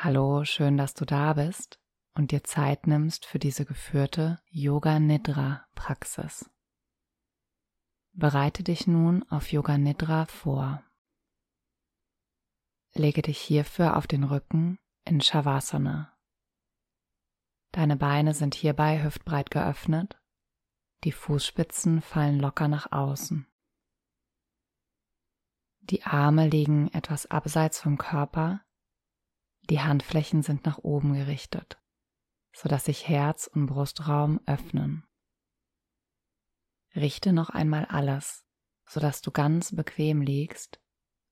Hallo, schön, dass du da bist und dir Zeit nimmst für diese geführte Yoga Nidra Praxis. Bereite dich nun auf Yoga Nidra vor. Lege dich hierfür auf den Rücken in Shavasana. Deine Beine sind hierbei hüftbreit geöffnet, die Fußspitzen fallen locker nach außen. Die Arme liegen etwas abseits vom Körper die Handflächen sind nach oben gerichtet, sodass sich Herz und Brustraum öffnen. Richte noch einmal alles, sodass du ganz bequem liegst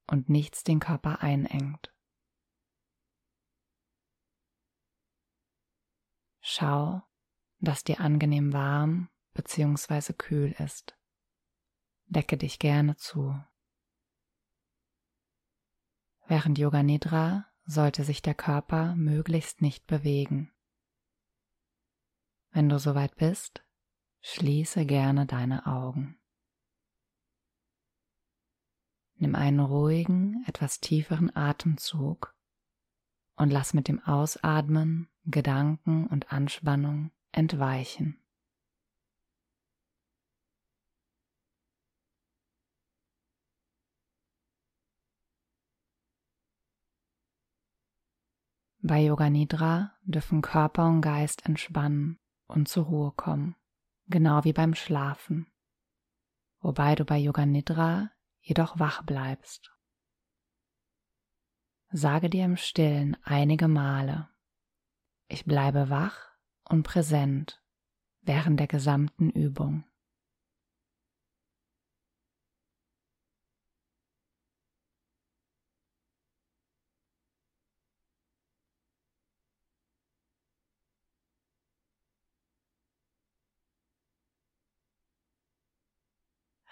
und nichts den Körper einengt. Schau, dass dir angenehm warm bzw. kühl ist. Decke dich gerne zu. Während Yoga Nidra sollte sich der Körper möglichst nicht bewegen. Wenn du soweit bist, schließe gerne deine Augen. Nimm einen ruhigen, etwas tieferen Atemzug und lass mit dem Ausatmen Gedanken und Anspannung entweichen. Bei Yoga Nidra dürfen Körper und Geist entspannen und zur Ruhe kommen, genau wie beim Schlafen, wobei du bei Yoga Nidra jedoch wach bleibst. Sage dir im Stillen einige Male, ich bleibe wach und präsent während der gesamten Übung.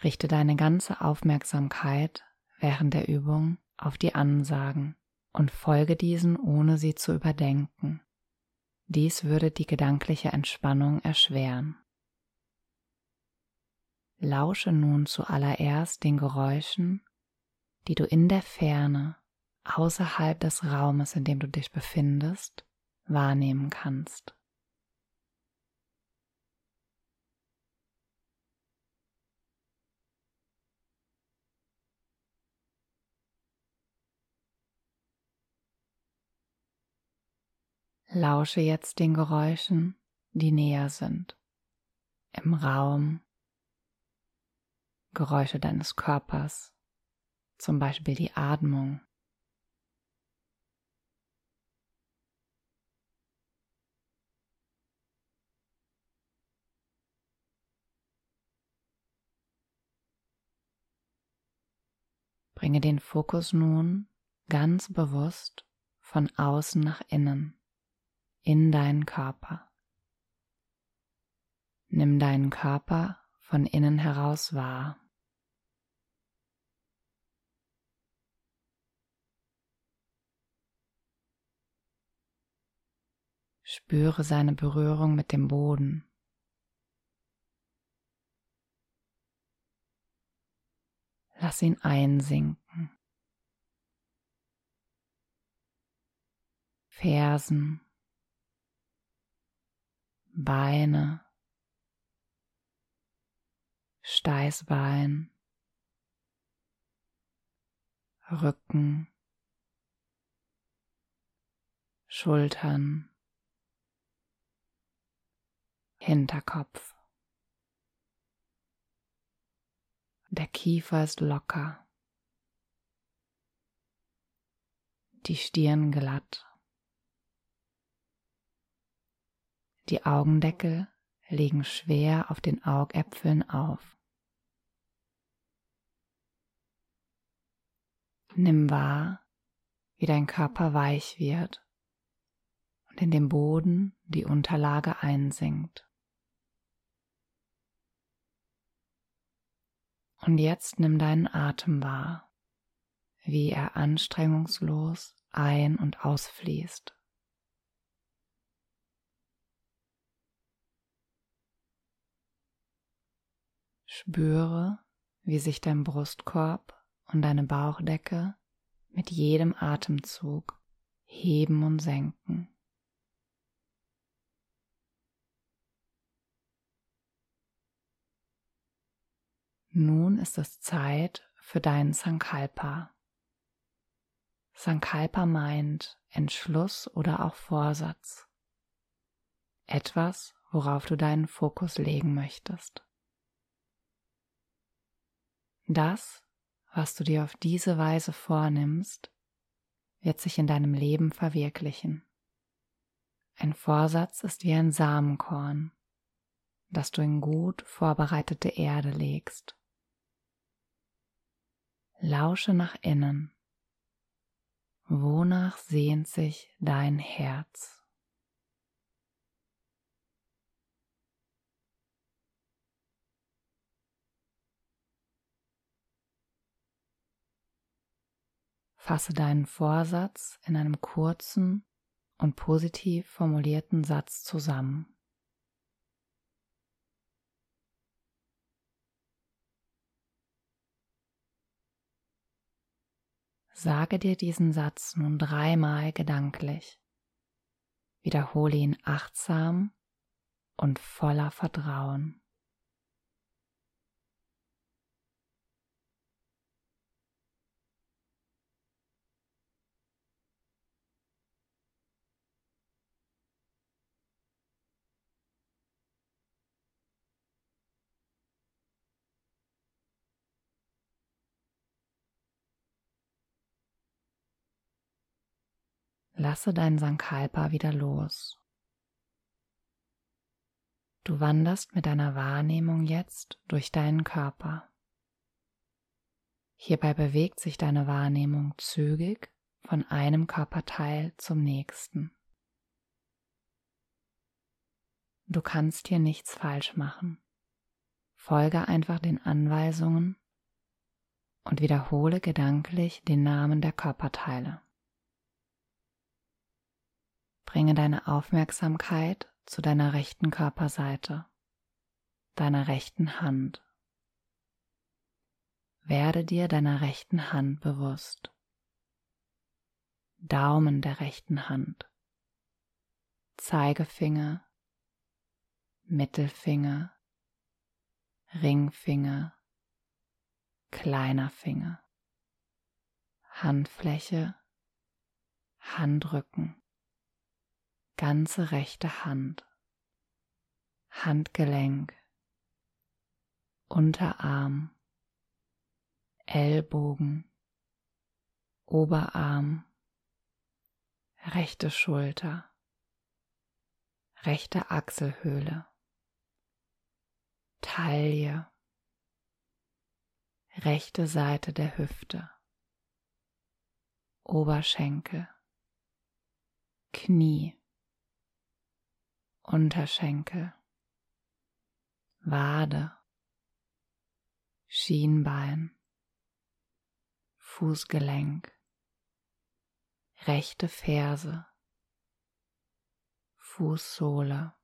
Richte deine ganze Aufmerksamkeit während der Übung auf die Ansagen und folge diesen, ohne sie zu überdenken. Dies würde die gedankliche Entspannung erschweren. Lausche nun zuallererst den Geräuschen, die du in der Ferne, außerhalb des Raumes, in dem du dich befindest, wahrnehmen kannst. Lausche jetzt den Geräuschen, die näher sind. Im Raum. Geräusche deines Körpers, zum Beispiel die Atmung. Bringe den Fokus nun ganz bewusst von außen nach innen in deinen Körper. Nimm deinen Körper von innen heraus wahr. Spüre seine Berührung mit dem Boden. Lass ihn einsinken. Fersen, Beine, Steißbein, Rücken, Schultern, Hinterkopf. Der Kiefer ist locker, die Stirn glatt. Die Augendeckel liegen schwer auf den Augäpfeln auf. Nimm wahr, wie dein Körper weich wird und in den Boden die Unterlage einsinkt. Und jetzt nimm deinen Atem wahr, wie er anstrengungslos ein- und ausfließt. Spüre, wie sich dein Brustkorb und deine Bauchdecke mit jedem Atemzug heben und senken. Nun ist es Zeit für deinen Sankalpa. Sankalpa meint Entschluss oder auch Vorsatz. Etwas, worauf du deinen Fokus legen möchtest. Das, was du dir auf diese Weise vornimmst, wird sich in deinem Leben verwirklichen. Ein Vorsatz ist wie ein Samenkorn, das du in gut vorbereitete Erde legst. Lausche nach innen. Wonach sehnt sich dein Herz? Fasse deinen Vorsatz in einem kurzen und positiv formulierten Satz zusammen. Sage dir diesen Satz nun dreimal gedanklich. Wiederhole ihn achtsam und voller Vertrauen. Lasse dein Sankalpa wieder los. Du wanderst mit deiner Wahrnehmung jetzt durch deinen Körper. Hierbei bewegt sich deine Wahrnehmung zügig von einem Körperteil zum nächsten. Du kannst hier nichts falsch machen. Folge einfach den Anweisungen und wiederhole gedanklich den Namen der Körperteile. Bringe deine Aufmerksamkeit zu deiner rechten Körperseite, deiner rechten Hand. Werde dir deiner rechten Hand bewusst. Daumen der rechten Hand, Zeigefinger, Mittelfinger, Ringfinger, kleiner Finger, Handfläche, Handrücken ganze rechte Hand, Handgelenk, Unterarm, Ellbogen, Oberarm, rechte Schulter, rechte Achselhöhle, Taille, rechte Seite der Hüfte, Oberschenkel, Knie, Unterschenkel, Wade, Schienbein, Fußgelenk, rechte Ferse, Fußsohle,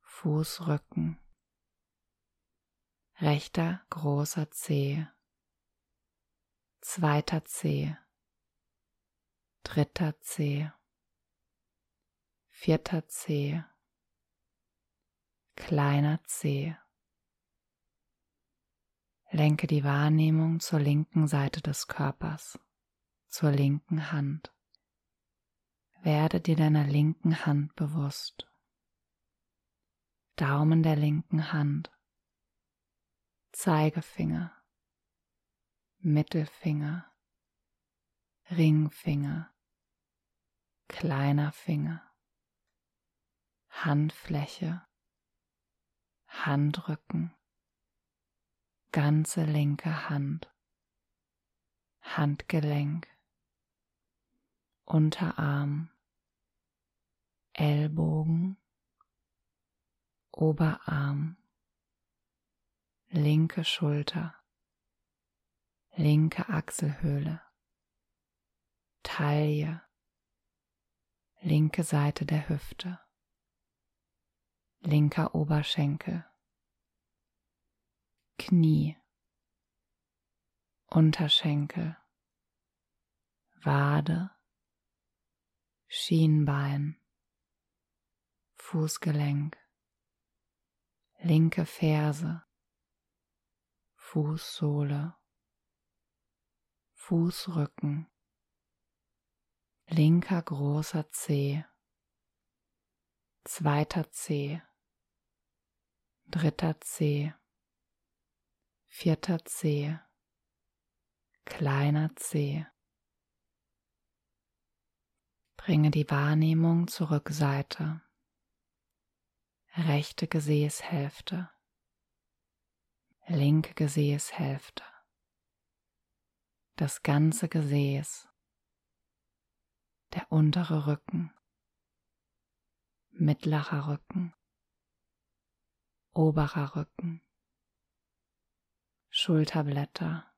Fußrücken, rechter großer Zeh, zweiter Zeh, dritter Zeh vierter Zeh, kleiner Zeh. Lenke die Wahrnehmung zur linken Seite des Körpers, zur linken Hand. Werde dir deiner linken Hand bewusst. Daumen der linken Hand, Zeigefinger, Mittelfinger, Ringfinger, kleiner Finger. Handfläche, Handrücken, ganze linke Hand, Handgelenk, Unterarm, Ellbogen, Oberarm, linke Schulter, linke Achselhöhle, Taille, linke Seite der Hüfte linker Oberschenkel, Knie, Unterschenkel, Wade, Schienbein, Fußgelenk, linke Ferse, Fußsohle, Fußrücken, linker großer Zeh, zweiter Zeh, dritter Zeh, vierter Zeh, kleiner Zeh. Bringe die Wahrnehmung zur Rückseite, rechte Gesäßhälfte, linke Gesäßhälfte, das ganze Gesäß, der untere Rücken, mittlerer Rücken, oberer Rücken, Schulterblätter,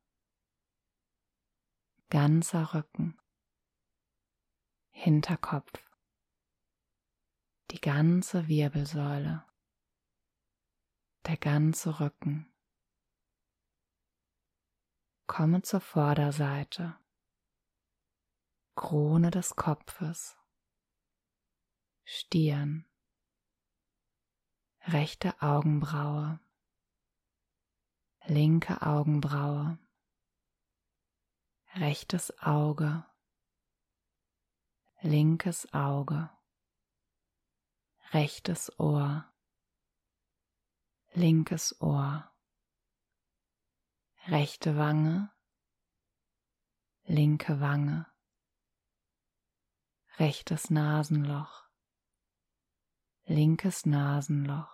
ganzer Rücken, Hinterkopf, die ganze Wirbelsäule, der ganze Rücken. Komme zur Vorderseite, Krone des Kopfes, Stirn, rechte Augenbraue, linke Augenbraue, rechtes Auge, linkes Auge, rechtes Ohr, linkes Ohr, rechte Wange, linke Wange, rechtes Nasenloch, linkes Nasenloch,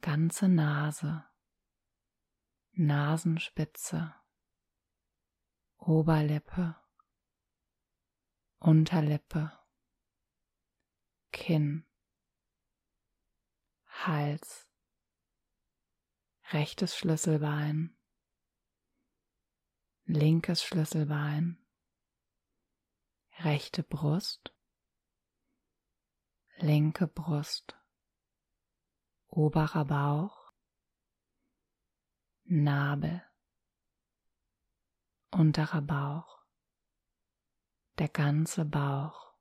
ganze Nase, Nasenspitze, Oberlippe, Unterlippe, Kinn, Hals, rechtes Schlüsselbein, linkes Schlüsselbein, rechte Brust, linke Brust, oberer Bauch, Nabel, unterer Bauch, der ganze Bauch.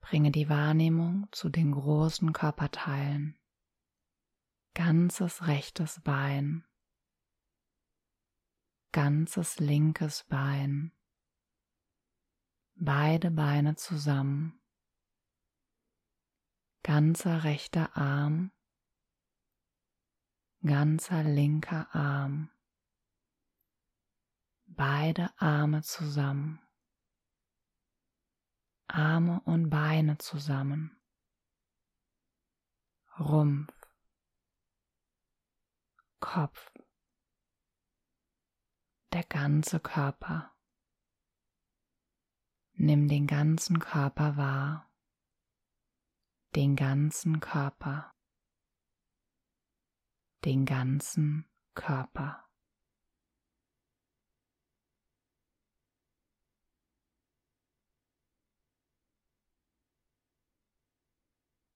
Bringe die Wahrnehmung zu den großen Körperteilen. Ganzes rechtes Bein, ganzes linkes Bein, beide Beine zusammen, ganzer rechter Arm, ganzer linker Arm. Beide Arme zusammen, Arme und Beine zusammen, Rumpf, Kopf, der ganze Körper. Nimm den ganzen Körper wahr, den ganzen Körper, den ganzen Körper.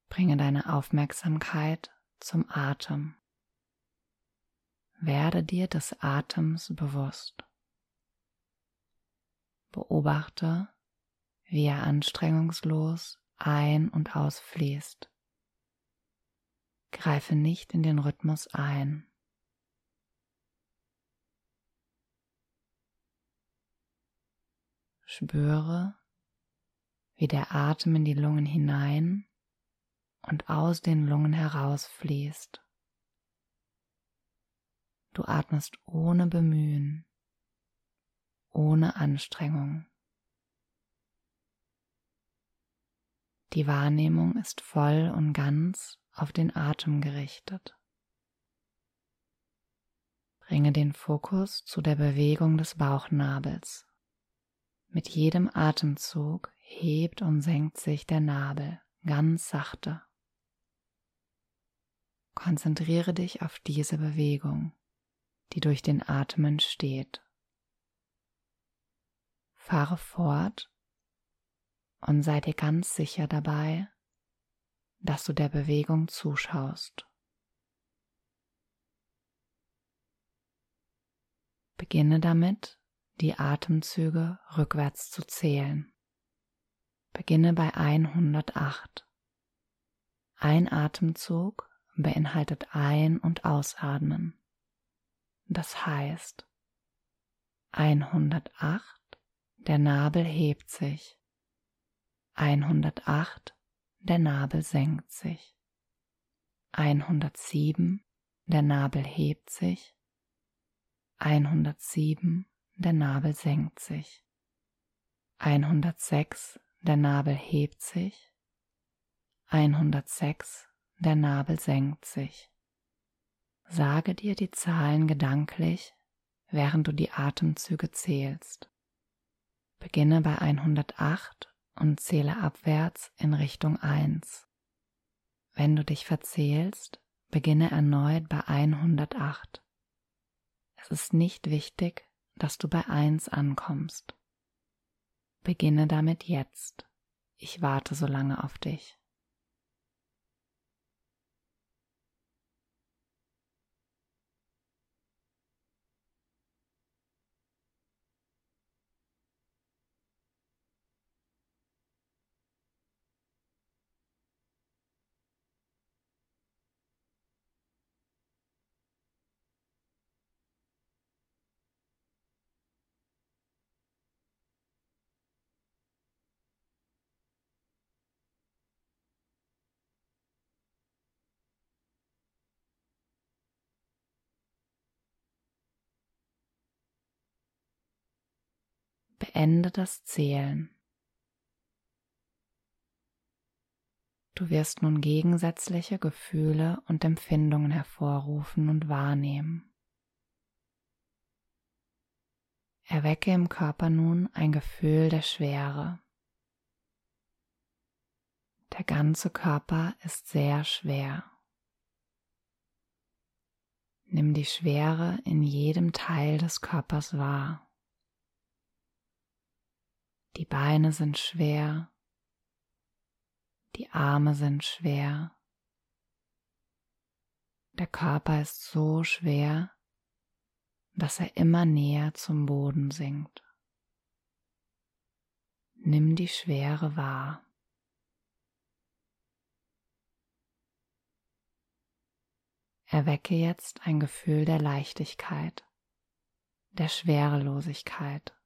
Bringe deine Aufmerksamkeit zum Atem. Werde dir des Atems bewusst. Beobachte, wie er anstrengungslos ein- und ausfließt. Greife nicht in den Rhythmus ein. Spüre, wie der Atem in die Lungen hinein und aus den Lungen herausfließt. Du atmest ohne Bemühen, ohne Anstrengung. Die Wahrnehmung ist voll und ganz auf den Atem gerichtet. Bringe den Fokus zu der Bewegung des Bauchnabels. Mit jedem Atemzug hebt und senkt sich der Nabel ganz sachte. Konzentriere dich auf diese Bewegung, die durch den Atem entsteht. Fahre fort und sei dir ganz sicher dabei, dass du der Bewegung zuschaust. Beginne damit, die Atemzüge rückwärts zu zählen. Beginne bei 108. Ein Atemzug beinhaltet Ein- und Ausatmen. Das heißt, 108, der Nabel hebt sich. 108, der Nabel senkt sich. 107, der Nabel hebt sich. 107, der Nabel senkt sich. 106, der Nabel hebt sich. 106, der Nabel senkt sich. Sage dir die Zahlen gedanklich, während du die Atemzüge zählst. Beginne bei 108 und zähle abwärts in Richtung 1. Wenn du dich verzählst, beginne erneut bei 108. Es ist nicht wichtig, dass du bei 1 ankommst. Beginne damit jetzt. Ich warte so lange auf dich. Beende das Zählen. Du wirst nun gegensätzliche Gefühle und Empfindungen hervorrufen und wahrnehmen. Erwecke im Körper nun ein Gefühl der Schwere. Der ganze Körper ist sehr schwer. Nimm die Schwere in jedem Teil des Körpers wahr. Die Beine sind schwer, die Arme sind schwer, der Körper ist so schwer, dass er immer näher zum Boden sinkt. Nimm die Schwere wahr. Erwecke jetzt ein Gefühl der Leichtigkeit, der Schwerelosigkeit.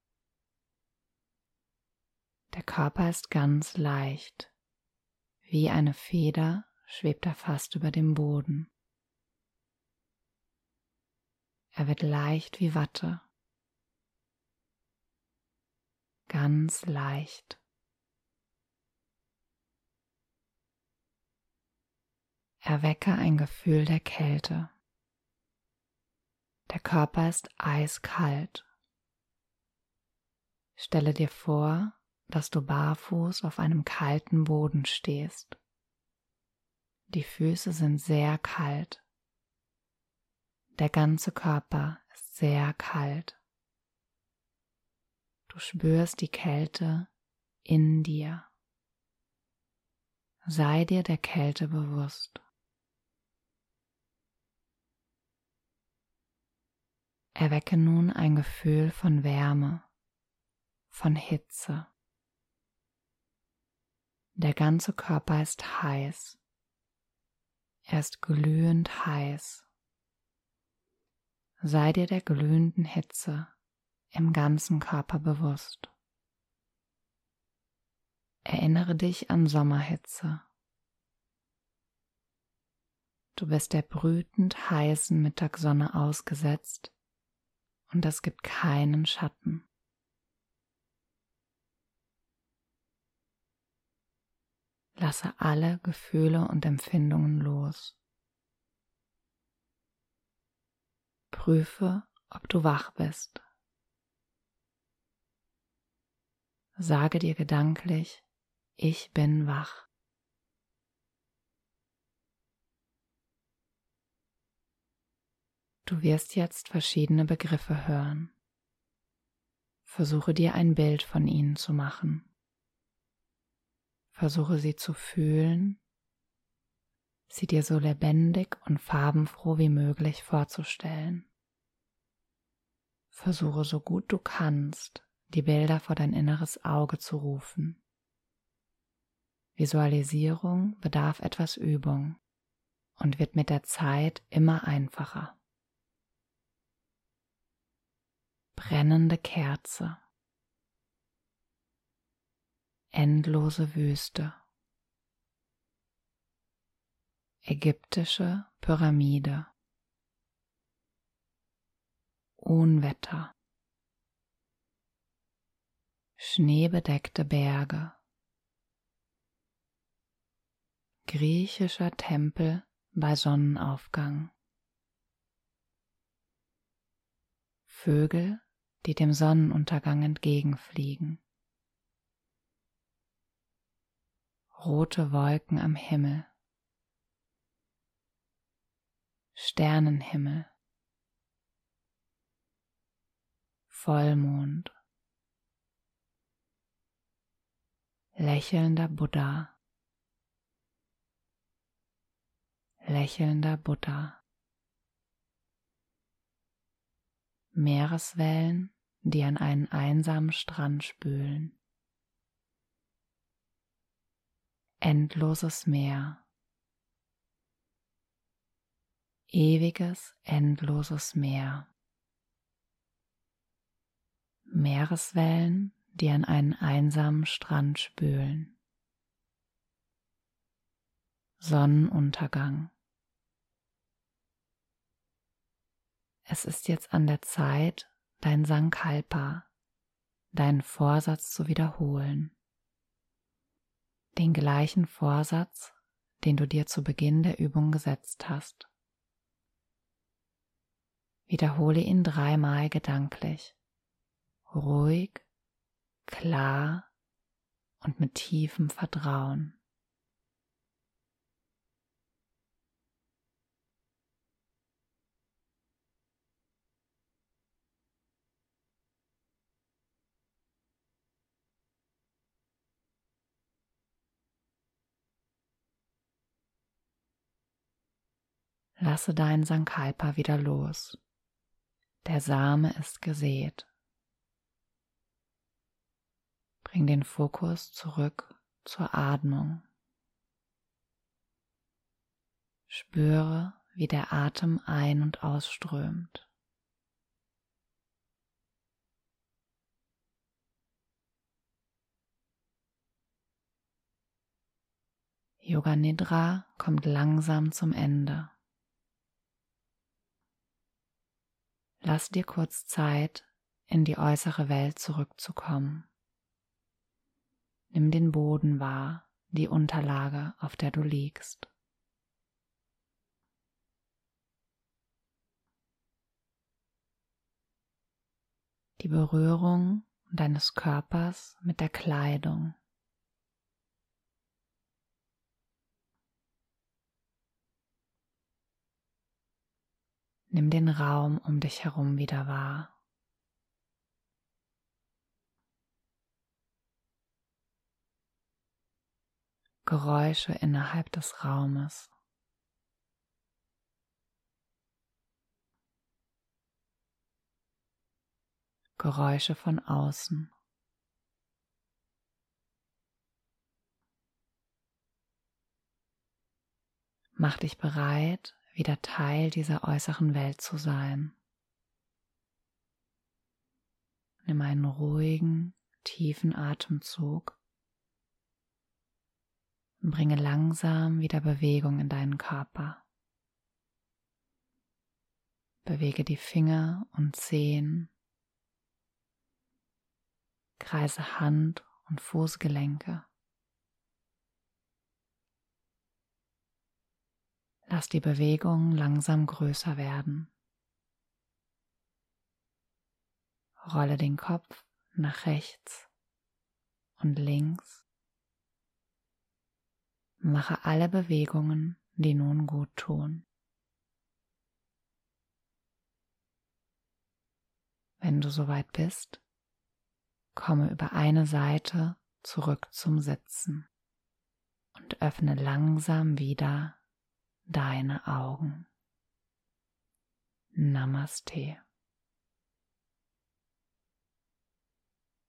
Der Körper ist ganz leicht. Wie eine Feder schwebt er fast über dem Boden. Er wird leicht wie Watte. Ganz leicht. Erwecke ein Gefühl der Kälte. Der Körper ist eiskalt. Stelle dir vor, dass du barfuß auf einem kalten Boden stehst. Die Füße sind sehr kalt. Der ganze Körper ist sehr kalt. Du spürst die Kälte in dir. Sei dir der Kälte bewusst. Erwecke nun ein Gefühl von Wärme, von Hitze. Der ganze Körper ist heiß. Er ist glühend heiß. Sei dir der glühenden Hitze im ganzen Körper bewusst. Erinnere dich an Sommerhitze. Du bist der brütend heißen Mittagssonne ausgesetzt und es gibt keinen Schatten. Lasse alle Gefühle und Empfindungen los. Prüfe, ob du wach bist. Sage dir gedanklich, ich bin wach. Du wirst jetzt verschiedene Begriffe hören. Versuche dir ein Bild von ihnen zu machen. Versuche sie zu fühlen, sie dir so lebendig und farbenfroh wie möglich vorzustellen. versuche so gut du kannst, die Bilder vor dein inneres Auge zu rufen. Visualisierung bedarf etwas Übung und wird mit der Zeit immer einfacher. Brennende Kerze. Endlose Wüste. Ägyptische Pyramide. Unwetter. Schneebedeckte Berge. Griechischer Tempel bei Sonnenaufgang. Vögel, die dem Sonnenuntergang entgegenfliegen. Rote Wolken am Himmel. Sternenhimmel. Vollmond. Lächelnder Buddha. Lächelnder Buddha. Meereswellen, die an einen einsamen Strand spülen. Endloses Meer. Ewiges, endloses Meer. Meereswellen, die an einen einsamen Strand spülen. Sonnenuntergang. Es ist jetzt an der Zeit, dein Sankalpa, deinen Vorsatz zu wiederholen. Den gleichen Vorsatz, den du dir zu Beginn der Übung gesetzt hast. Wiederhole ihn dreimal gedanklich ruhig, klar und mit tiefem Vertrauen. Lasse dein Sankalpa wieder los. Der Same ist gesät. Bring den Fokus zurück zur Atmung. Spüre, wie der Atem ein- und ausströmt. Yoga Nidra kommt langsam zum Ende. Lass dir kurz Zeit, in die äußere Welt zurückzukommen. Nimm den Boden wahr, die Unterlage, auf der du liegst. Die Berührung deines Körpers mit der Kleidung. Nimm den Raum um dich herum wieder wahr. Geräusche innerhalb des Raumes. Geräusche von außen. Mach dich bereit, wieder Teil dieser äußeren Welt zu sein. Nimm einen ruhigen, tiefen Atemzug und bringe langsam wieder Bewegung in deinen Körper. Bewege die Finger und Zehen, kreise Hand und Fußgelenke. Lass die Bewegung langsam größer werden. Rolle den Kopf nach rechts und links Mache alle Bewegungen, die nun gut tun. Wenn du soweit bist, komme über eine Seite zurück zum Sitzen und öffne langsam wieder deine Augen. Namaste.